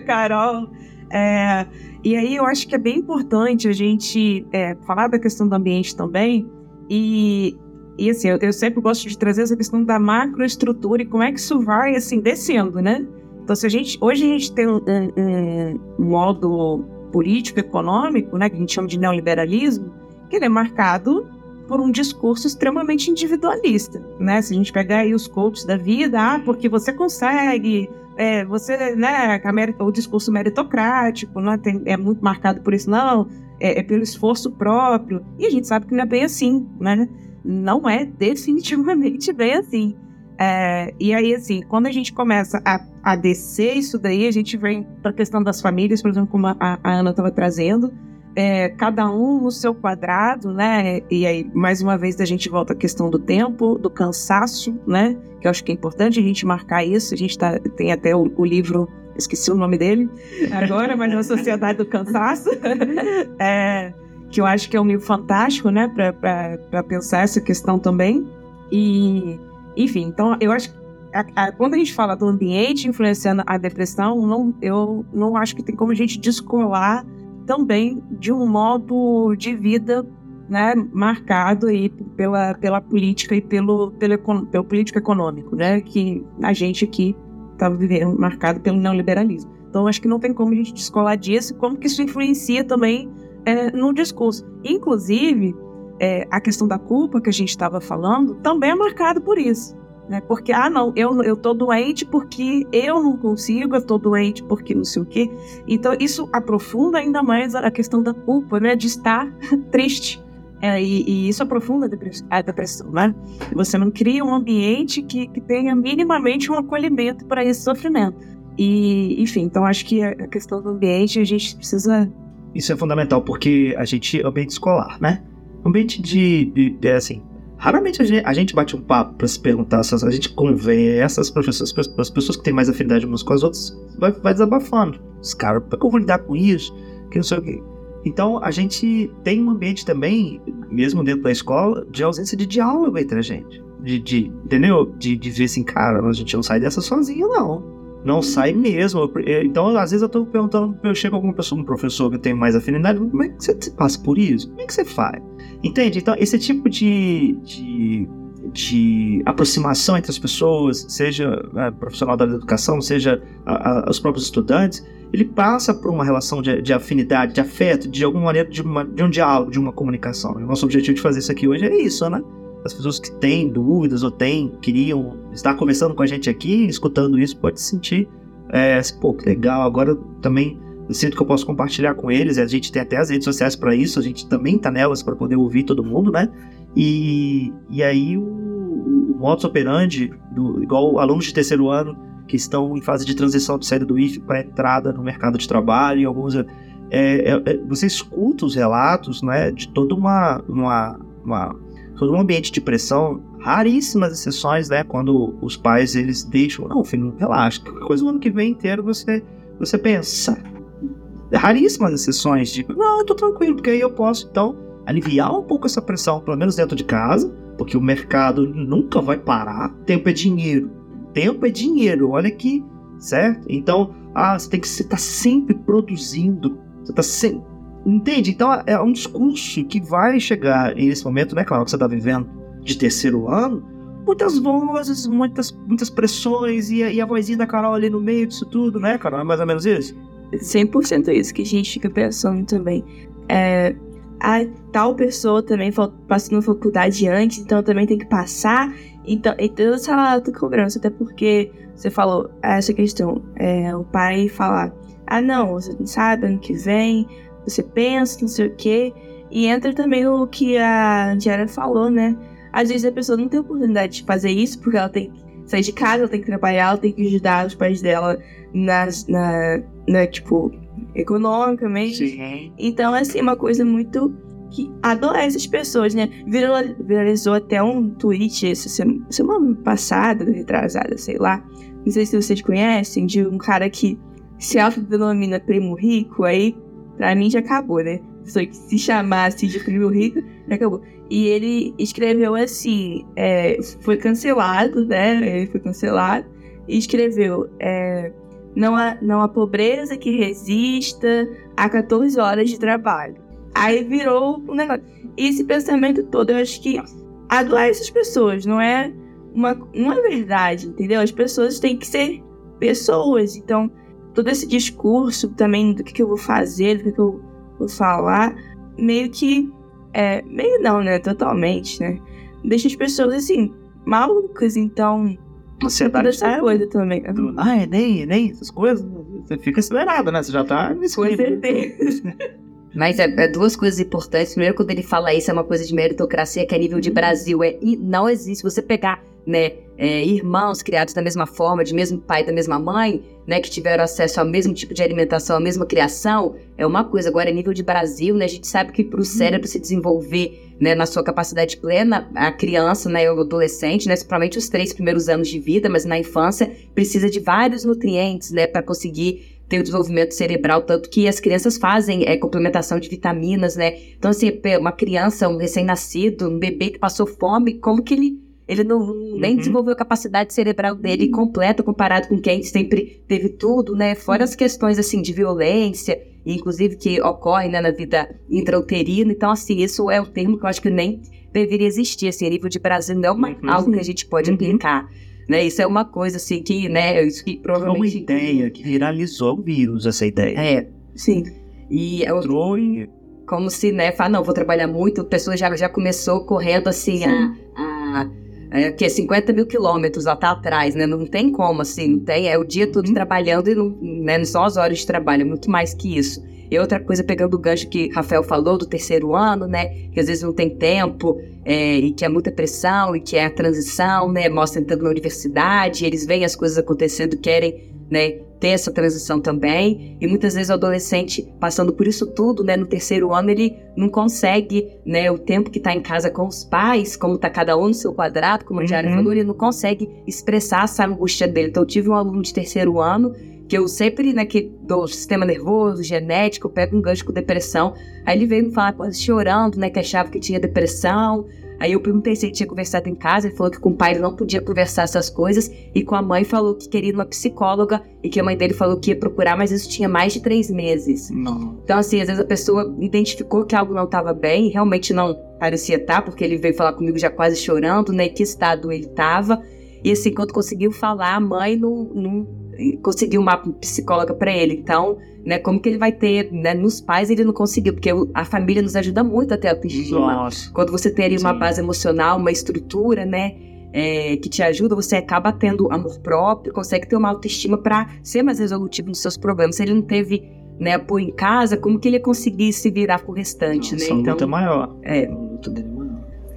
Carol. É, e aí eu acho que é bem importante a gente é, falar da questão do ambiente também. E, e assim, eu, eu, sempre gosto de trazer essa questão da macroestrutura e como é que isso vai, assim, descendo, né? Então, se a gente, hoje a gente tem um, um, um modo político-econômico, né, que a gente chama de neoliberalismo, que ele é marcado por um discurso extremamente individualista, né? Se a gente pegar aí os coaches da vida, ah, porque você consegue, é, você, né, o discurso meritocrático, né, tem, é muito marcado por isso, não, é, é, pelo esforço próprio, e a gente sabe que não é bem assim, né? Não é definitivamente bem assim. É, e aí, assim, quando a gente começa a, a descer isso daí, a gente vem para a questão das famílias, por exemplo, como a, a Ana estava trazendo, é, cada um no seu quadrado, né? E aí, mais uma vez, a gente volta à questão do tempo, do cansaço, né? Que eu acho que é importante a gente marcar isso. A gente tá, tem até o, o livro, esqueci o nome dele agora, mas na Sociedade do Cansaço, é, que eu acho que é um livro fantástico, né? Para pensar essa questão também. E, enfim, então eu acho que a, a, quando a gente fala do ambiente influenciando a depressão, não, eu não acho que tem como a gente descolar também de um modo de vida né, marcado aí pela, pela política e pelo, pelo, pelo político econômico, né, que a gente aqui está vivendo marcado pelo neoliberalismo. Então, acho que não tem como a gente descolar disso, como que isso influencia também é, no discurso. Inclusive, é, a questão da culpa que a gente estava falando também é marcado por isso. Né? Porque, ah, não, eu, eu tô doente porque eu não consigo, eu tô doente porque não sei o quê. Então, isso aprofunda ainda mais a questão da culpa, né? De estar triste. É, e, e, isso aprofunda a depressão, né? Você não cria um ambiente que, que tenha minimamente um acolhimento para esse sofrimento. E, enfim, então acho que a questão do ambiente a gente precisa. Isso é fundamental, porque a gente. Ambiente escolar, né? Ambiente de. de, de assim. Raramente a gente, a gente, bate um papo para se perguntar, a gente conversa, as, pessoas, as pessoas que têm mais afinidade umas com as outras, vai, vai desabafando. Os caras, como é que eu vou lidar com isso? Que não sei o quê. Então a gente tem um ambiente também, mesmo dentro da escola, de ausência de diálogo entre a gente. De, de entendeu? De, de ver assim, cara, a gente não sai dessa sozinho, não. Não sai mesmo. Então, às vezes eu tô perguntando, eu chego a alguma pessoa, um professor que tem mais afinidade, como é que você passa por isso? Como é que você faz? Entende? Então, esse tipo de, de, de aproximação entre as pessoas, seja é, profissional da educação, seja a, a, os próprios estudantes, ele passa por uma relação de, de afinidade, de afeto, de alguma maneira, de, uma, de um diálogo, de uma comunicação. o nosso objetivo de fazer isso aqui hoje é isso, né? As pessoas que têm dúvidas ou têm, queriam estar conversando com a gente aqui, escutando isso, pode se sentir, é, assim, pô, que legal, agora também sinto que eu posso compartilhar com eles, a gente tem até as redes sociais para isso, a gente também tá nelas para poder ouvir todo mundo, né? E, e aí o, o modus operandi, do, igual alunos de terceiro ano, que estão em fase de transição de saída do IF para entrada no mercado de trabalho, e alguns. É, é, é, você escuta os relatos né, de toda uma, uma, uma todo um ambiente de pressão, raríssimas exceções, né, quando os pais eles deixam, não, filho, relaxa, qualquer coisa o ano que vem inteiro você você pensa. Raríssimas exceções de, não, eu tô tranquilo, porque aí eu posso então aliviar um pouco essa pressão, pelo menos dentro de casa, porque o mercado nunca vai parar. Tempo é dinheiro. Tempo é dinheiro, olha aqui, certo? Então, ah, você tem que estar tá sempre produzindo, você está sempre. Entende? Então é um discurso que vai chegar nesse momento, né, claro, que você está vivendo de terceiro ano, muitas vozes, muitas, muitas pressões e a, e a vozinha da Carol ali no meio disso tudo, né, Carol? É mais ou menos isso? 100% é isso que a gente fica pensando também. É, a tal pessoa também passou na faculdade antes, então também tem que passar. Então, então essa cobrança, até porque você falou essa questão, é, o pai falar, ah não, você não sabe, ano que vem, você pensa, não sei o quê. E entra também o que a Diana falou, né? Às vezes a pessoa não tem oportunidade de fazer isso, porque ela tem que sair de casa, ela tem que trabalhar, ela tem que ajudar os pais dela nas, na, na tipo, economicamente. Sim. Então, assim, uma coisa muito que adoece as pessoas, né? Viralizou até um tweet essa semana passada, retrasada, sei lá. Não sei se vocês conhecem, de um cara que se autodenomina primo rico, aí pra mim já acabou, né? Só que se chamasse de primo rico, já acabou. E ele escreveu assim, é, foi cancelado, né? Ele foi cancelado. E escreveu, é, não, há, não há pobreza que resista a 14 horas de trabalho. Aí virou um negócio. E esse pensamento todo, eu acho que adoece as pessoas, não é uma não é verdade, entendeu? As pessoas têm que ser pessoas. Então, todo esse discurso também do que, que eu vou fazer, do que, que eu vou falar, meio que. É, meio não, né? Totalmente, né? Deixa as pessoas assim, malucas, então. Você tá essa coisa também. Ah, é nem, nem essas coisas. Você fica acelerado, né? Você já tá. Com certeza. Mas é, é, duas coisas importantes. Primeiro, quando ele fala isso, é uma coisa de meritocracia que é nível de Brasil. É, e não existe. Você pegar né, é, irmãos criados da mesma forma, de mesmo pai, da mesma mãe, né, que tiveram acesso ao mesmo tipo de alimentação, à mesma criação, é uma coisa. Agora, é nível de Brasil, né, a gente sabe que para o uhum. cérebro se desenvolver né, na sua capacidade plena, a criança, né, o adolescente, né, principalmente os três primeiros anos de vida, mas na infância, precisa de vários nutrientes né, para conseguir tem o desenvolvimento cerebral, tanto que as crianças fazem é, complementação de vitaminas, né? Então, assim, uma criança, um recém-nascido, um bebê que passou fome, como que ele ele não, nem uhum. desenvolveu a capacidade cerebral dele completa comparado com quem sempre teve tudo, né? Fora as questões, assim, de violência, inclusive que ocorre né, na vida intrauterina. Então, assim, isso é um termo que eu acho que nem deveria existir, assim, a nível de Brasil não é uma, uhum. algo que a gente pode uhum. aplicar. Né? Isso é uma coisa assim que, né, isso que provavelmente... É uma ideia que viralizou o vírus, essa ideia. É, sim. E é Entrou e... Como se, né, fala, não, vou trabalhar muito, a pessoa já, já começou correndo assim a, a é, que é 50 mil quilômetros lá tá atrás, né? Não tem como, assim, não tem. É o dia todo uhum. trabalhando e não, né, não são as horas de trabalho, é muito mais que isso. E outra coisa, pegando o gancho que Rafael falou do terceiro ano, né? Que às vezes não tem tempo é, e que é muita pressão e que é a transição, né? Mostra entrando na universidade, eles veem as coisas acontecendo, querem, né? Ter essa transição também. E muitas vezes o adolescente, passando por isso tudo, né? No terceiro ano, ele não consegue, né? O tempo que está em casa com os pais, como está cada um no seu quadrado, como a Diária uhum. falou, ele não consegue expressar essa angústia dele. Então, eu tive um aluno de terceiro ano que eu sempre, né, que do sistema nervoso, genético, pego um gancho com depressão. Aí ele veio me falar quase chorando, né, que achava que tinha depressão. Aí eu perguntei se ele tinha conversado em casa, ele falou que com o pai ele não podia conversar essas coisas, e com a mãe falou que queria uma psicóloga, e que a mãe dele falou que ia procurar, mas isso tinha mais de três meses. Não. Então, assim, às vezes a pessoa identificou que algo não estava bem, e realmente não parecia estar, tá, porque ele veio falar comigo já quase chorando, né, que estado ele estava. E assim, quando conseguiu falar, a mãe não, não conseguir uma psicóloga para ele. Então, né, como que ele vai ter, né, nos pais ele não conseguiu, porque a família nos ajuda muito a ter autoestima. Nossa. Quando você tem ali uma Sim. base emocional, uma estrutura, né, é, que te ajuda, você acaba tendo amor próprio, consegue ter uma autoestima para ser mais resolutivo nos seus problemas. Se ele não teve né, apoio em casa, como que ele ia conseguir se virar com o restante, Nossa, né? Então, luta maior. É. A luta dele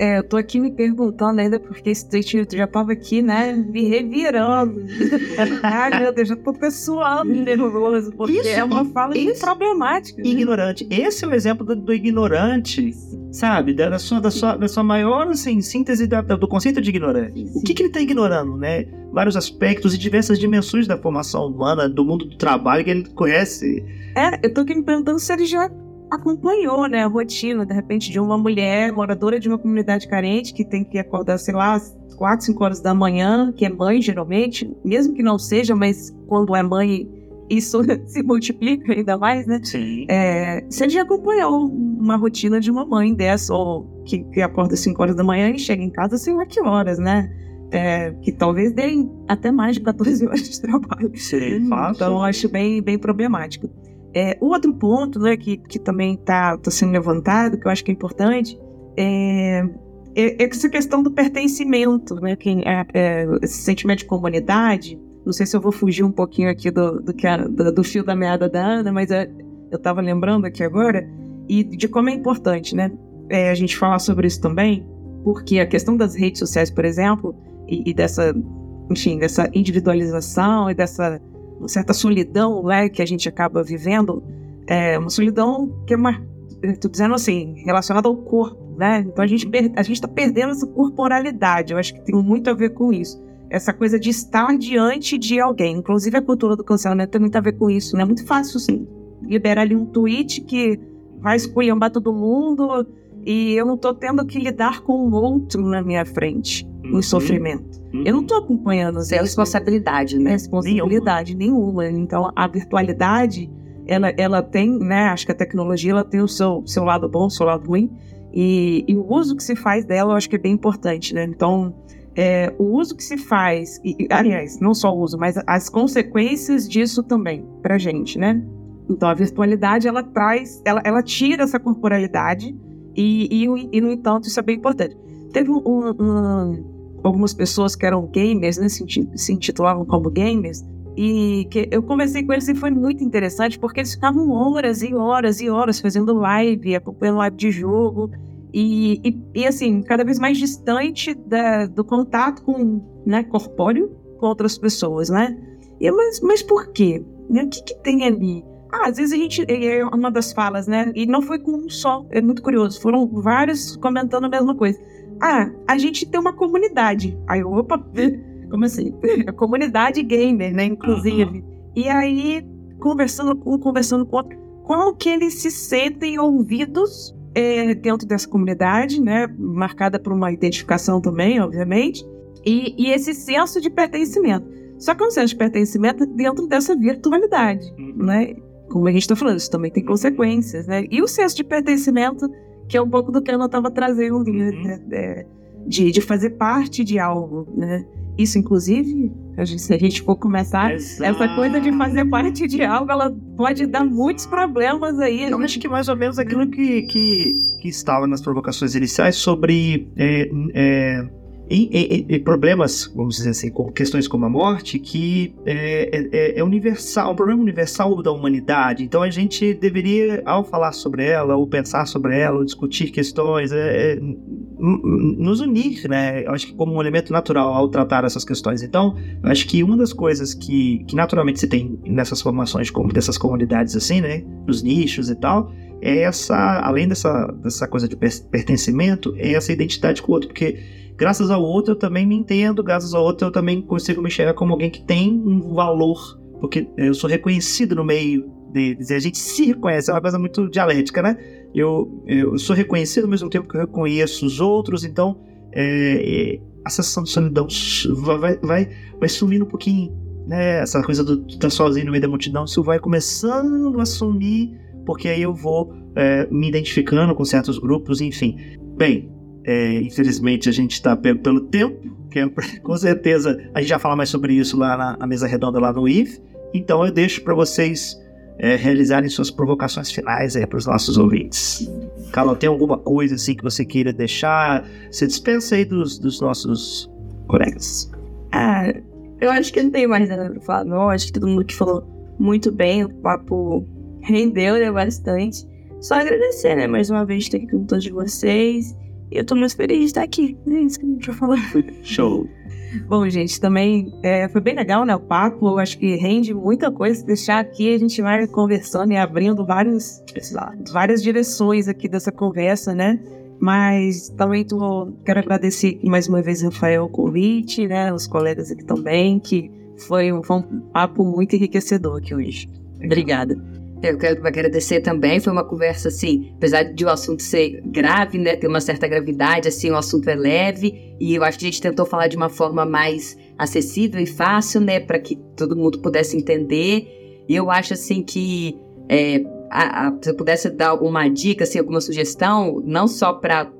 é eu tô aqui me perguntando ainda, porque esse tweet já tava aqui, né, me revirando. Ai, meu Deus, já tô pessoal nervoso, porque Isso, é uma fala esse, problemática. Né? Ignorante. Esse é o exemplo do, do ignorante, sabe? Da, da, sua, da, sua, da sua maior assim, síntese da, do conceito de ignorante. O que, que ele tá ignorando, né? Vários aspectos e diversas dimensões da formação humana, do mundo do trabalho que ele conhece. É, eu tô aqui me perguntando se ele já acompanhou, né, a rotina, de repente, de uma mulher moradora de uma comunidade carente que tem que acordar, sei lá, às 4, 5 horas da manhã, que é mãe geralmente, mesmo que não seja, mas quando é mãe isso se multiplica ainda mais, né? Sim. É, você já acompanhou uma rotina de uma mãe dessa, ou que, que acorda às 5 horas da manhã e chega em casa sei lá que horas, né? É, que talvez deem até mais de 14 horas de trabalho. Sim, então, eu acho bem, bem problemático. É, o outro ponto né, que, que também está tá sendo levantado, que eu acho que é importante, é, é, é essa questão do pertencimento, né, é, é, esse sentimento de comunidade. Não sei se eu vou fugir um pouquinho aqui do, do, que do, do fio da meada da Ana, mas é, eu estava lembrando aqui agora, e de como é importante né, é, a gente falar sobre isso também, porque a questão das redes sociais, por exemplo, e, e dessa, enfim, dessa individualização e dessa uma certa solidão né, que a gente acaba vivendo, é uma solidão que é uma, estou dizendo assim, relacionada ao corpo, né? Então a gente a gente está perdendo essa corporalidade. Eu acho que tem muito a ver com isso. Essa coisa de estar diante de alguém. Inclusive a cultura do cancelamento tem muito a ver com isso, né? É muito fácil assim, liberar ali um tweet que vai esculhambar todo mundo e eu não estou tendo que lidar com o outro na minha frente, uhum. em sofrimento. Uhum. Eu não estou acompanhando. Sem responsabilidade, né? Responsabilidade nenhuma. nenhuma. Então, a virtualidade, ela, ela tem, né? Acho que a tecnologia ela tem o seu, seu lado bom, o seu lado ruim. E, e o uso que se faz dela, eu acho que é bem importante, né? Então, é, o uso que se faz, e, aliás, não só o uso, mas as consequências disso também pra gente, né? Então, a virtualidade, ela traz, ela, ela tira essa corporalidade e, e, e, no entanto, isso é bem importante. Teve um, um, algumas pessoas que eram gamers, né, se, se intitulavam como gamers, e que eu conversei com eles e foi muito interessante porque eles ficavam horas e horas e horas fazendo live, acompanhando live de jogo e, e, e assim, cada vez mais distante da, do contato com, né, corpóreo com outras pessoas, né? E, mas, mas por quê? O que, que tem ali? Ah, às vezes a gente. É uma das falas, né? E não foi com um só. É muito curioso. Foram vários comentando a mesma coisa. Ah, a gente tem uma comunidade. Aí, opa, como assim? A comunidade gamer, né? Inclusive. Uhum. E aí, conversando com conversando com outro, como que eles se sentem ouvidos é, dentro dessa comunidade, né? Marcada por uma identificação também, obviamente. E, e esse senso de pertencimento. Só que é um senso de pertencimento dentro dessa virtualidade, uhum. né? como a gente está falando, isso também tem consequências, né? E o senso de pertencimento, que é um pouco do que ela estava trazendo, né? uhum. né? de, de fazer parte de algo, né? Isso, inclusive, a gente, se a gente for começar, Exato. essa coisa de fazer parte de algo, ela pode dar muitos problemas aí. Eu acho que mais ou menos aquilo que, que, que estava nas provocações iniciais sobre é, é, em, em, em, problemas, vamos dizer assim, com questões como a morte, que é, é, é, universal, um problema universal da humanidade. Então a gente deveria, ao falar sobre ela, ou pensar sobre ela, ou discutir questões, é, é nos unir, né? Eu acho que como um elemento natural ao tratar essas questões. Então, eu acho que uma das coisas que, que naturalmente se tem nessas formações, dessas comunidades assim, né? Nos nichos e tal, é essa, além dessa, dessa coisa de pertencimento, é essa identidade com o outro, porque graças ao outro eu também me entendo, graças ao outro eu também consigo me enxergar como alguém que tem um valor, porque eu sou reconhecido no meio deles, e a gente se reconhece, é uma coisa muito dialética, né? Eu, eu sou reconhecido ao mesmo tempo que eu reconheço os outros, então é, é, a sensação de solidão vai, vai, vai sumindo um pouquinho, né? Essa coisa do estar tá sozinho no meio da multidão, isso vai começando a sumir, porque aí eu vou é, me identificando com certos grupos, enfim. Bem, é, infelizmente a gente está pego pelo tempo, que é, com certeza a gente já fala mais sobre isso lá na, na mesa redonda lá no IF. Então eu deixo para vocês é, realizarem suas provocações finais para os nossos ouvintes. Carol, tem alguma coisa assim que você queira deixar? Você dispensa aí dos, dos nossos colegas. Ah, eu acho que não tem mais nada para falar, não. Acho que todo mundo que falou muito bem, o papo rendeu né, bastante. Só agradecer, né, mais uma vez estar aqui com todos vocês. E eu tô muito feliz de estar aqui. É isso que a gente vai falar. Show. Bom, gente, também é, foi bem legal, né? O papo, eu acho que rende muita coisa. Se deixar aqui, a gente vai conversando e abrindo vários, várias direções aqui dessa conversa, né? Mas também tô, quero agradecer mais uma vez, Rafael, o convite, né? Os colegas aqui também, que foi, foi um papo muito enriquecedor aqui hoje. Obrigada. Eu quero agradecer também, foi uma conversa assim, apesar de o assunto ser grave, né, ter uma certa gravidade, assim, o assunto é leve e eu acho que a gente tentou falar de uma forma mais acessível e fácil, né, para que todo mundo pudesse entender. E eu acho assim que é, a, a, se eu pudesse dar alguma dica, assim, alguma sugestão, não só para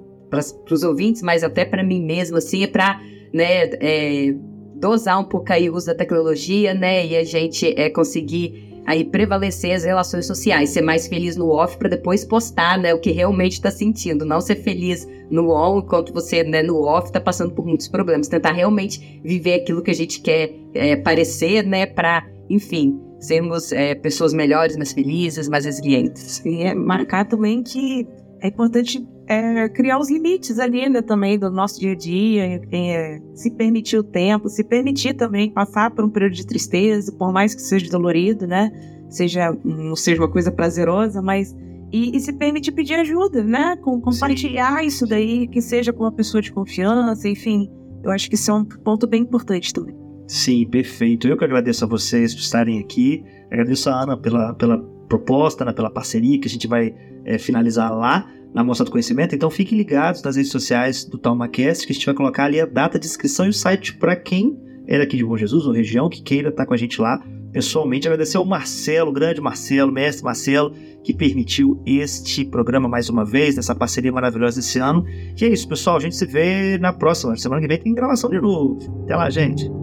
os ouvintes, mas até para mim mesmo, assim, é para né, é, dosar um pouco aí o uso da tecnologia, né, e a gente é, conseguir aí prevalecer as relações sociais, ser mais feliz no off para depois postar, né, o que realmente está sentindo, não ser feliz no on enquanto você, né, no off está passando por muitos problemas, tentar realmente viver aquilo que a gente quer é, parecer, né, para, enfim, sermos é, pessoas melhores, mais felizes, mais resilientes. E é marcar também que é importante é, criar os limites ali, né, também do nosso dia a dia, é, se permitir o tempo, se permitir também passar por um período de tristeza, por mais que seja dolorido, né, seja, não seja uma coisa prazerosa, mas e, e se permitir pedir ajuda, né, com, compartilhar Sim. isso daí, que seja com uma pessoa de confiança, enfim, eu acho que isso é um ponto bem importante também. Sim, perfeito. Eu que agradeço a vocês por estarem aqui, agradeço a Ana pela, pela proposta, né, pela parceria que a gente vai é, finalizar lá na Mostra do Conhecimento. Então fiquem ligados nas redes sociais do TalmaCast, que a gente vai colocar ali a data de inscrição e o site para quem é daqui de Bom Jesus ou região que queira estar com a gente lá pessoalmente. Agradecer ao Marcelo, grande Marcelo, mestre Marcelo, que permitiu este programa mais uma vez, nessa parceria maravilhosa desse ano. E é isso, pessoal. A gente se vê na próxima. Semana que vem tem gravação de novo. Até lá, gente.